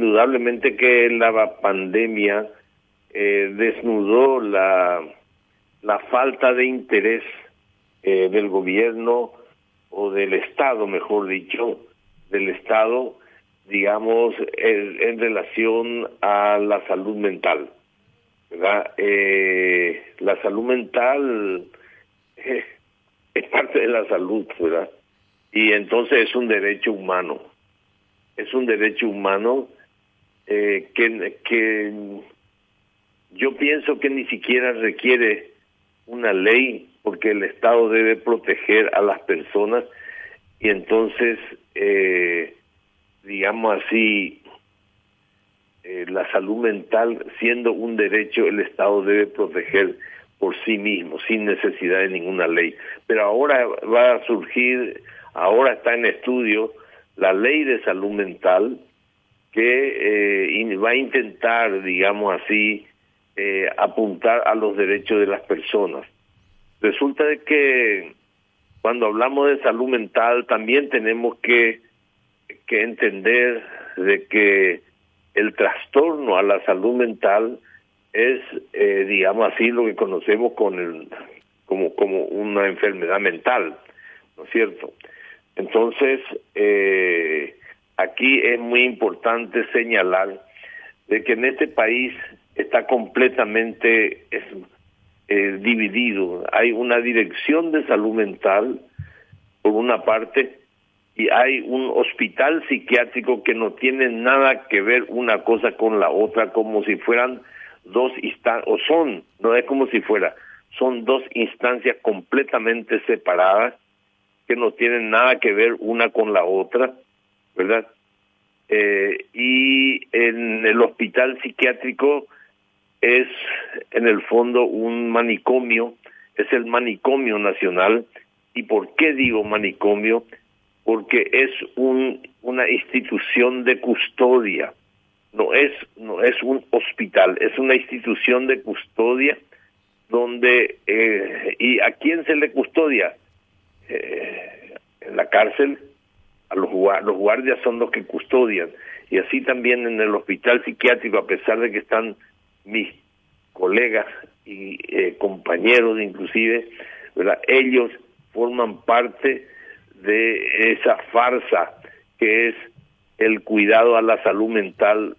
indudablemente que la pandemia eh, desnudó la, la falta de interés eh, del gobierno o del Estado, mejor dicho, del Estado, digamos, en, relación a la salud mental. ¿verdad? Eh, la salud mental es parte de la salud, ¿verdad? Y entonces es un derecho humano. Es un derecho humano eh, que, que yo pienso que ni siquiera requiere una ley porque el Estado debe proteger a las personas y entonces, eh, digamos así, eh, la salud mental siendo un derecho, el Estado debe proteger por sí mismo, sin necesidad de ninguna ley. Pero ahora va a surgir, ahora está en estudio la ley de salud mental que eh, va a intentar, digamos así, eh, apuntar a los derechos de las personas. Resulta de que cuando hablamos de salud mental también tenemos que, que entender de que el trastorno a la salud mental es, eh, digamos así, lo que conocemos con el, como, como una enfermedad mental, ¿no es cierto? Entonces, eh, aquí es muy importante señalar de que en este país está completamente eh, dividido. Hay una dirección de salud mental, por una parte, y hay un hospital psiquiátrico que no tiene nada que ver una cosa con la otra, como si fueran dos instancias, o son, no es como si fuera, son dos instancias completamente separadas que no tienen nada que ver una con la otra, ¿verdad? Eh, y en el hospital psiquiátrico es en el fondo un manicomio, es el manicomio nacional. ¿Y por qué digo manicomio? Porque es un, una institución de custodia no es no es un hospital, es una institución de custodia donde eh, y a quién se le custodia eh, en la cárcel a los los guardias son los que custodian y así también en el hospital psiquiátrico a pesar de que están mis colegas y eh, compañeros inclusive verdad ellos forman parte de esa farsa que es el cuidado a la salud mental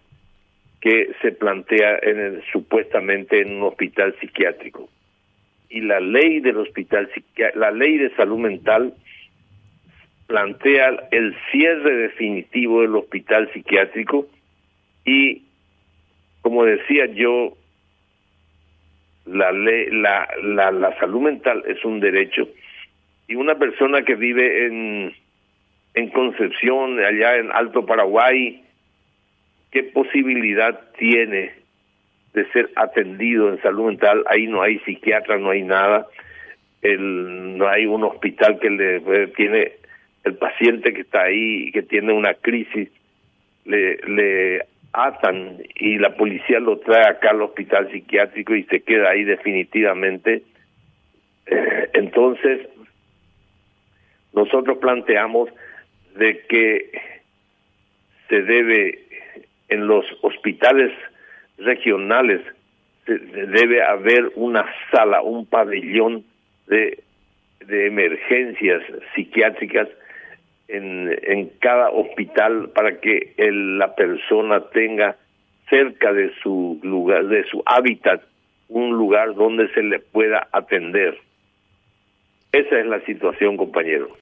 que se plantea en el, supuestamente en un hospital psiquiátrico. Y la ley del hospital la ley de salud mental plantea el cierre definitivo del hospital psiquiátrico y como decía yo la ley la, la, la salud mental es un derecho y una persona que vive en en Concepción allá en Alto Paraguay qué posibilidad tiene de ser atendido en salud mental. Ahí no hay psiquiatra, no hay nada. El, no hay un hospital que le eh, tiene el paciente que está ahí que tiene una crisis le, atan y la policía lo trae acá al hospital psiquiátrico y se queda ahí definitivamente. Eh, entonces, nosotros planteamos de que se debe en los hospitales regionales debe haber una sala, un pabellón de, de emergencias psiquiátricas en, cada hospital para que la persona tenga cerca de su lugar, de su hábitat, un lugar donde se le pueda atender. Esa es la situación, compañero.